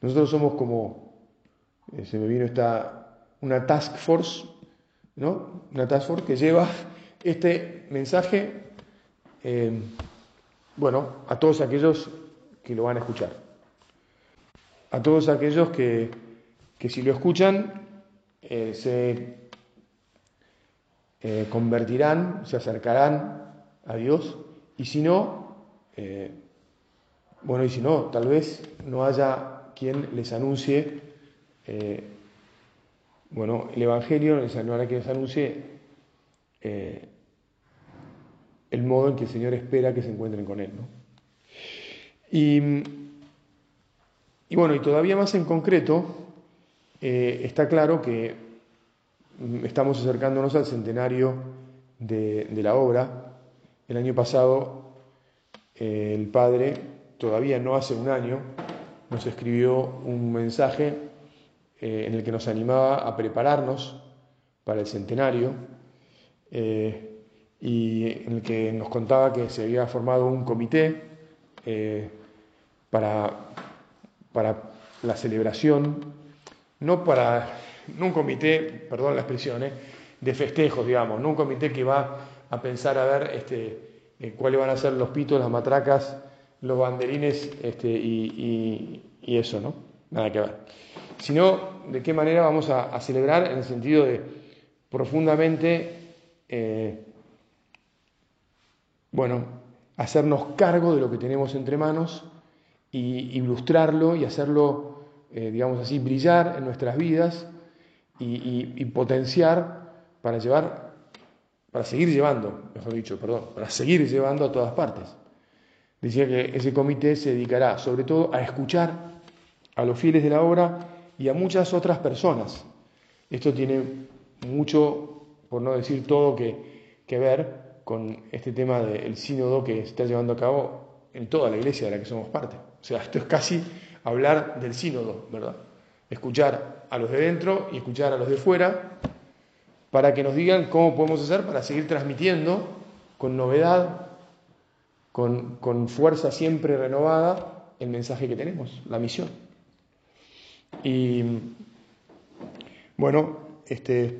Nosotros somos como, eh, se me vino esta, una task force, ¿no? Una task force que lleva este mensaje, eh, bueno, a todos aquellos que lo van a escuchar. A todos aquellos que, que si lo escuchan eh, se convertirán, se acercarán a Dios y si no, bueno, y si no, tal vez no haya quien les anuncie, eh, bueno, el Evangelio, hará quien les anuncie eh, el modo en que el Señor espera que se encuentren con Él. ¿no? Y, bueno, y todavía más en concreto, eh, está claro que estamos acercándonos al centenario de la obra. El año pasado el Padre, todavía no hace un año, nos escribió un mensaje eh, en el que nos animaba a prepararnos para el centenario eh, y en el que nos contaba que se había formado un comité eh, para, para la celebración, no para no un comité, perdón la expresión, de festejos, digamos, no un comité que va a pensar a ver este, cuáles van a ser los pitos, las matracas los banderines este, y, eso, ¿no? Nada que ver. Sino de qué manera vamos a, celebrar en el sentido de profundamente, eh, bueno, hacernos cargo de lo que tenemos entre manos y ilustrarlo y hacerlo, eh, digamos así, brillar en nuestras vidas y, potenciar para llevar, para seguir llevando, mejor dicho, perdón, para seguir llevando a todas partes. Decía que ese comité se dedicará sobre todo a escuchar a los fieles de la obra y a muchas otras personas. Esto tiene mucho, por no decir todo, que, ver con este tema del sínodo que se está llevando a cabo en toda la iglesia de la que somos parte. O sea, esto es casi hablar del sínodo, ¿verdad? Escuchar a los de dentro y escuchar a los de fuera para que nos digan cómo podemos hacer para seguir transmitiendo con novedad, con, fuerza siempre renovada el mensaje que tenemos, la misión. Y bueno, este,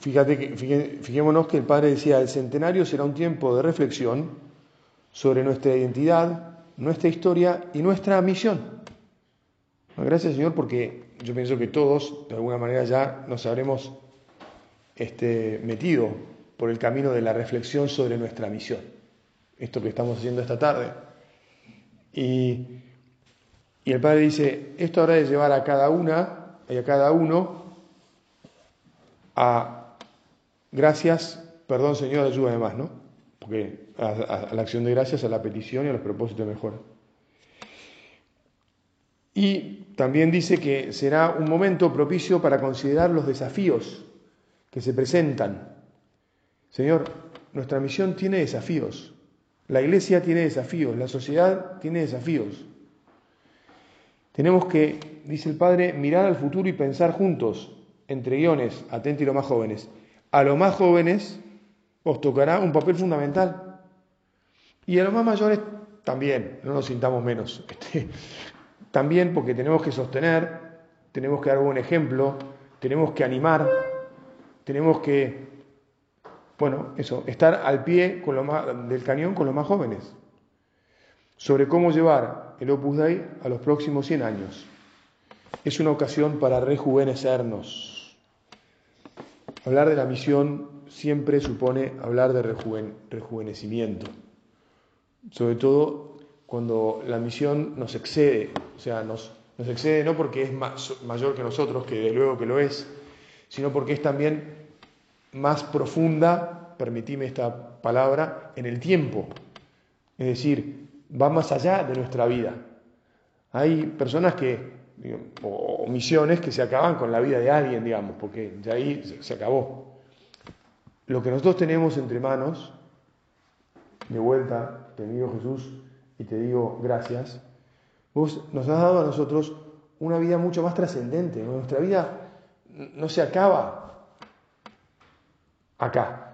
fíjate que, fijémonos que el Padre decía, el centenario será un tiempo de reflexión sobre nuestra identidad, nuestra historia y nuestra misión. Gracias Señor porque yo pienso que todos de alguna manera ya nos habremos este, metido por el camino de la reflexión sobre nuestra misión esto que estamos haciendo esta tarde. Y, el Padre dice, esto habrá de llevar a cada una y a cada uno a gracias, perdón Señor, ayúdame más, ¿no? Porque a, la acción de gracias, a la petición y a los propósitos de mejora. Y también dice que será un momento propicio para considerar los desafíos que se presentan. Señor, nuestra misión tiene desafíos. La iglesia tiene desafíos, la sociedad tiene desafíos. Tenemos que, dice el Padre, mirar al futuro y pensar juntos, entre guiones, atento y los más jóvenes. A los más jóvenes os tocará un papel fundamental. Y a los más mayores también, no nos sintamos menos. Este, también porque tenemos que sostener, tenemos que dar buen ejemplo, tenemos que animar, tenemos que bueno, eso, estar al pie del cañón con los más jóvenes, sobre cómo llevar el Opus Dei a los próximos 100 años. Es una ocasión para rejuvenecernos. Hablar de la misión siempre supone hablar de rejuvenecimiento, sobre todo cuando la misión nos excede, o sea, nos, nos excede no porque es mayor que nosotros, que de luego que lo es, sino porque es también más profunda, permitime esta palabra, en el tiempo. Es decir, va más allá de nuestra vida. Hay personas que, o misiones que se acaban con la vida de alguien, digamos, porque ya ahí se acabó. Lo que nosotros tenemos entre manos, de vuelta, te digo Jesús y te digo gracias, nos has dado a nosotros una vida mucho más trascendente. Nuestra vida no se acaba acá.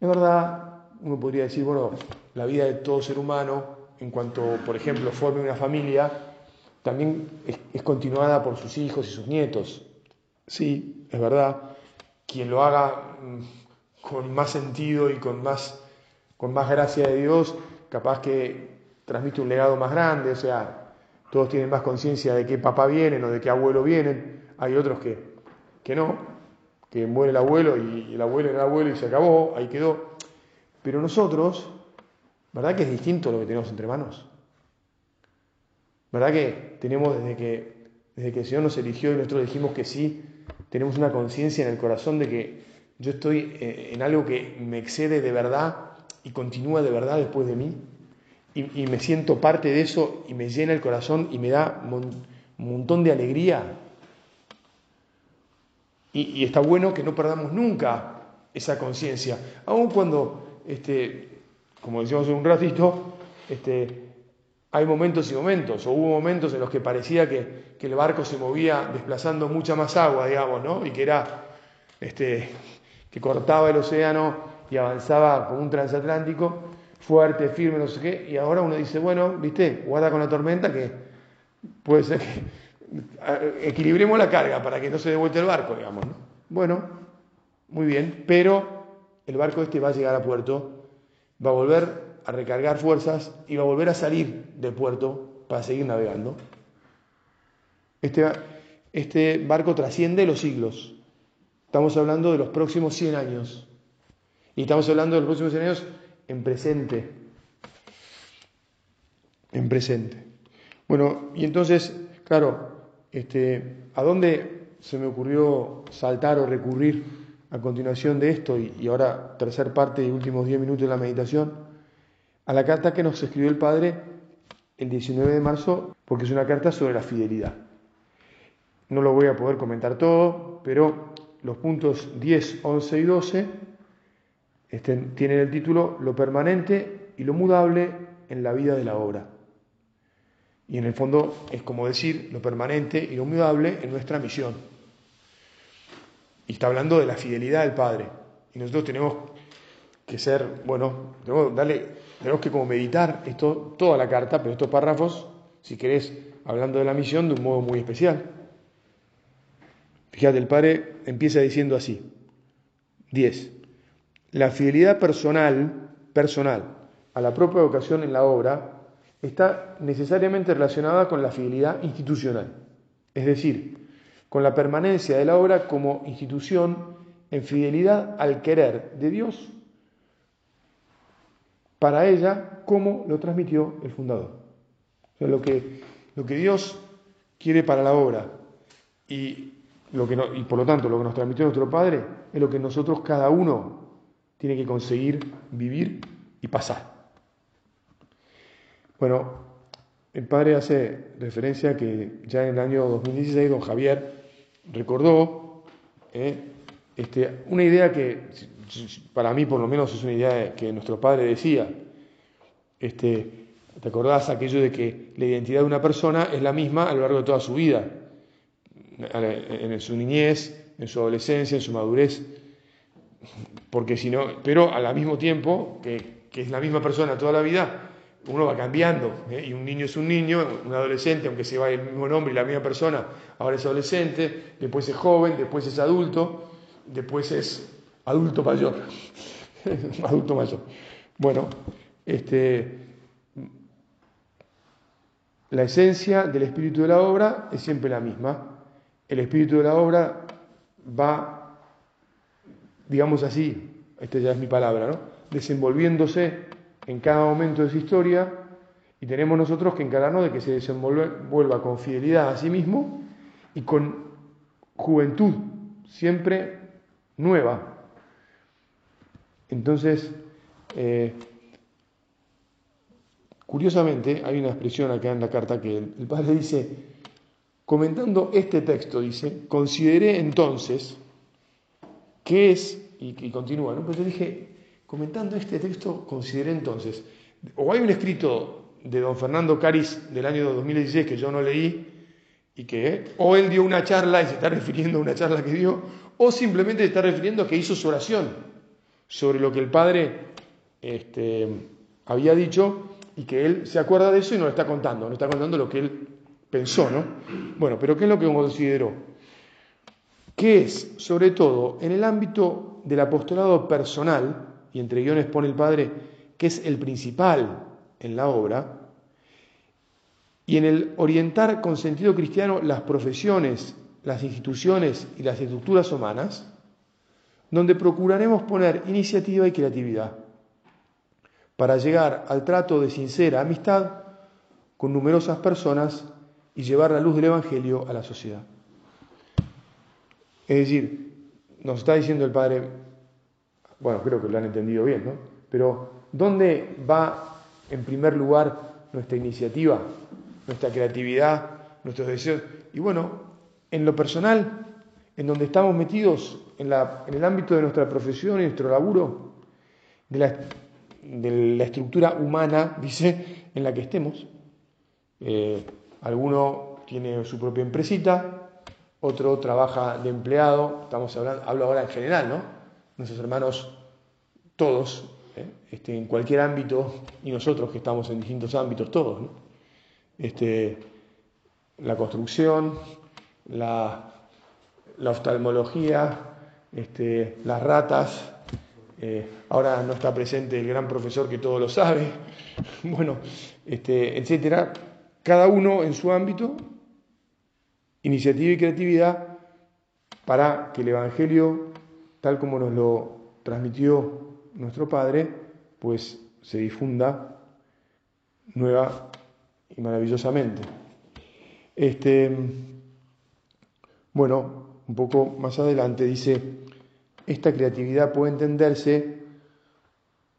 Es verdad, uno podría decir, bueno, la vida de todo ser humano, en cuanto, por ejemplo, forme una familia, también es, continuada por sus hijos y sus nietos. Sí, es verdad. Quien lo haga mm, con más sentido y con más, con más gracia de Dios, capaz que transmite un legado más grande, o sea, todos tienen más conciencia de qué papá vienen o de qué abuelo vienen. Hay otros que, que no, que muere el abuelo y el abuelo era el abuelo y se acabó, ahí quedó. Pero nosotros, ¿verdad que es distinto lo que tenemos entre manos? ¿Verdad que tenemos desde que, desde que el Señor nos eligió y nosotros dijimos que sí, tenemos una conciencia en el corazón de que yo estoy eh, en algo que me excede de verdad y continúa de verdad después de mí? Y, me siento parte de eso y me llena el corazón y me da un montón de alegría. Y, está bueno que no perdamos nunca esa conciencia, aun cuando, este, como decíamos un ratito, este, hay momentos y momentos, o hubo momentos en los que parecía que, el barco se movía desplazando mucha más agua, digamos, ¿no? Y que era, este, que cortaba el océano y avanzaba como un transatlántico, fuerte, firme, no sé qué, y ahora uno dice, bueno, viste, guarda con la tormenta que puede ser que equilibremos la carga para que no se devuelva el barco, digamos, ¿no? Bueno, muy bien, pero el barco este va a llegar a puerto, va a volver a recargar fuerzas y va a volver a salir del puerto para seguir navegando. Este, este barco trasciende los siglos. Estamos hablando de los próximos 100 años. Y estamos hablando de los próximos 100 años en presente. En presente. Bueno, y entonces, claro, este, ¿a dónde se me ocurrió saltar o recurrir a continuación de esto? Y, ahora, tercer parte y últimos 10 minutos de la meditación a la carta que nos escribió el Padre el 19 de marzo, porque es una carta sobre la fidelidad. No lo voy a poder comentar todo, pero los puntos 10, 11 y 12 este, tienen el título Lo permanente y lo mudable en la vida de la obra. Y en el fondo es como decir lo permanente y lo mudable en nuestra misión. Y está hablando de la fidelidad del Padre. Y nosotros tenemos que ser, bueno, tenemos, darle, tenemos que como meditar esto, toda la carta, pero estos párrafos, si querés, hablando de la misión, de un modo muy especial. Fíjate, el padre empieza diciendo así, 10. La fidelidad personal, personal, a la propia vocación en la obra, está necesariamente relacionada con la fidelidad institucional, es decir, con la permanencia de la obra como institución en fidelidad al querer de Dios para ella como lo transmitió el fundador. lo, que, lo que Dios quiere para la obra y, lo que y por lo tanto lo que nos transmitió nuestro Padre es lo que nosotros cada uno tiene que conseguir vivir y pasar. Bueno, el Padre hace referencia que ya en el año 2016 don Javier recordó eh, este, una idea que para mí por lo menos es una idea que nuestro padre decía. Este, ¿Te acordás aquello de que la identidad de una persona es la misma a lo largo de toda su vida? En su niñez, en su adolescencia, en su madurez. Porque si no, pero al mismo tiempo, que, es la misma persona toda la vida, uno va cambiando. ¿eh? Y un niño es un niño, un adolescente, aunque se va el mismo nombre y la misma persona, ahora es adolescente, después es joven, después es adulto, después es adulto mayor. adulto mayor. Bueno, este, la esencia del espíritu de la obra es siempre la misma. El espíritu de la obra va, digamos así, esta ya es mi palabra, ¿no? desenvolviéndose en cada momento de su historia y tenemos nosotros que encararnos de que se desenvuelva con fidelidad a sí mismo y con juventud siempre nueva, entonces, eh, curiosamente, hay una expresión acá en la carta que el, padre dice, comentando este texto, dice, consideré entonces qué es, y, continúa, ¿no? Pero yo dije, comentando este texto, consideré entonces, o hay un escrito de don Fernando Caris del año 2016 que yo no leí, y que o él dio una charla y se está refiriendo a una charla que dio, o simplemente se está refiriendo a que hizo su oración sobre lo que el padre este, había dicho y que él se acuerda de eso y nos lo está contando, nos está contando lo que él pensó, ¿no? Bueno, pero ¿qué es lo que consideró? Que es, sobre todo, en el ámbito del apostolado personal, y entre guiones pone el Padre, que es el principal en la obra, y en el orientar con sentido cristiano las profesiones, las instituciones y las estructuras humanas, donde procuraremos poner iniciativa y creatividad para llegar al trato de sincera amistad con numerosas personas y llevar la luz del Evangelio a la sociedad. Es decir, nos está diciendo el Padre, bueno, creo que lo han entendido bien, ¿no? Pero ¿dónde va en primer lugar nuestra iniciativa, nuestra creatividad, nuestros deseos? Y bueno, en lo personal, en donde estamos metidos, en, el ámbito de nuestra profesión y nuestro laburo, de la, de la estructura humana, dice, en la que estemos. Eh, alguno tiene su propia empresita, otro trabaja de empleado, estamos hablando, hablo ahora en general, ¿no? Nuestros hermanos, todos, ¿eh? este, en cualquier ámbito, y nosotros que estamos en distintos ámbitos, todos, ¿no? Este, la construcción, la, oftalmología, este, las ratas, eh, ahora no está presente el gran profesor que todo lo sabe, bueno, etcétera. Cada uno en su ámbito, iniciativa y creatividad para que el Evangelio, tal como nos lo transmitió nuestro Padre, pues se difunda nueva y maravillosamente. Este, bueno, un poco más adelante dice, esta creatividad puede entenderse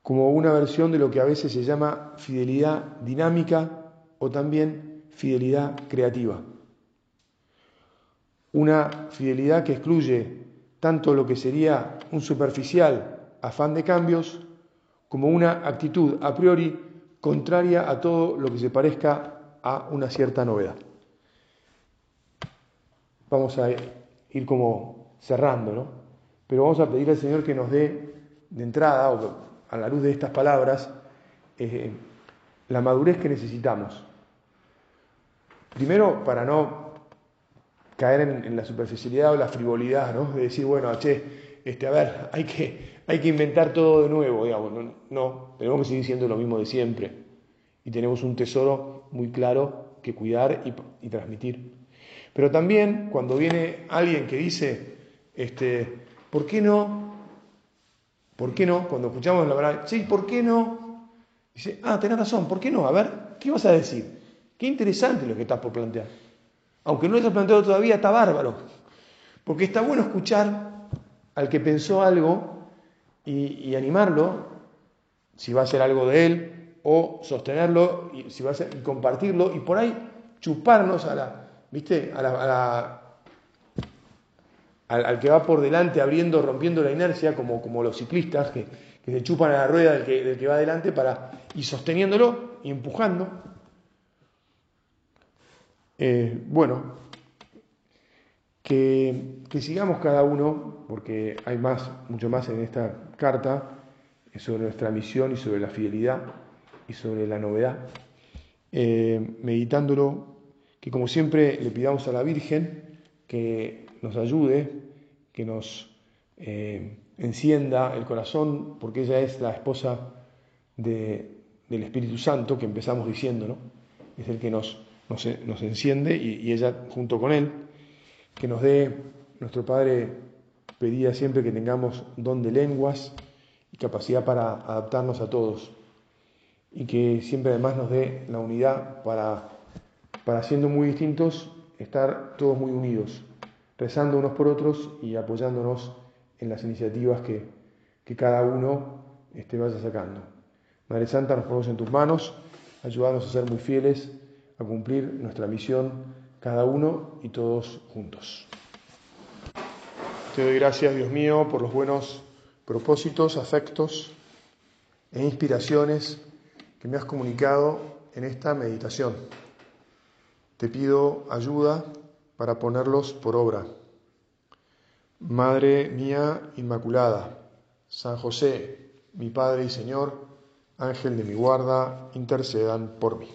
como una versión de lo que a veces se llama fidelidad dinámica o también fidelidad creativa. Una fidelidad que excluye tanto lo que sería un superficial afán de cambios como una actitud a priori contraria a todo lo que se parezca a una cierta novedad. Vamos a ir como cerrando, ¿no? Pero vamos a pedir al Señor que nos dé de entrada, o a la luz de estas palabras, eh, la madurez que necesitamos. Primero, para no caer en, la superficialidad o la frivolidad, ¿no? De decir, bueno, che, este, a ver, hay que, hay que inventar todo de nuevo, digamos. No, tenemos que seguir siendo lo mismo de siempre. Y tenemos un tesoro muy claro que cuidar y transmitir. Pero también cuando viene alguien que dice, este, ¿por qué no? ¿Por qué no? Cuando escuchamos la verdad, sí, ¿por qué no? Dice, ah, tenés razón, ¿por qué no? A ver, ¿qué vas a decir? Qué interesante lo que estás por plantear. Aunque no lo hayas planteado todavía, está bárbaro. Porque está bueno escuchar al que pensó algo y, animarlo, si va a ser algo de él, o sostenerlo, y si va a compartirlo, y por ahí chuparnos a la, ¿viste? al, que va por delante abriendo, rompiendo la inercia, como, como los ciclistas que, se chupan a la rueda del que, del que va adelante para, y sosteniéndolo y empujando. Eh, bueno, que, sigamos cada uno, porque hay más, mucho más en esta carta, sobre nuestra misión y sobre la fidelidad y sobre la novedad, eh, meditándolo que como siempre le pidamos a la Virgen que nos ayude, que nos eh, encienda el corazón, porque ella es la esposa del Espíritu Santo, que empezamos diciendo, ¿no? Es el que nos, nos, enciende y, ella junto con él, que nos dé, nuestro Padre pedía siempre que tengamos don de lenguas y capacidad para adaptarnos a todos, y que siempre además nos dé la unidad para para siendo muy distintos, estar todos muy unidos, rezando unos por otros y apoyándonos en las iniciativas que, cada uno este, vaya sacando. Madre Santa, nos ponemos en tus manos, ayúdanos a ser muy fieles, a cumplir nuestra misión cada uno y todos juntos. Te doy gracias, Dios mío, por los buenos propósitos, afectos e inspiraciones que me has comunicado en esta meditación. Te pido ayuda para ponerlos por obra. Madre mía Inmaculada, San José, mi Padre y Señor, Ángel de mi guarda, intercedan por mí.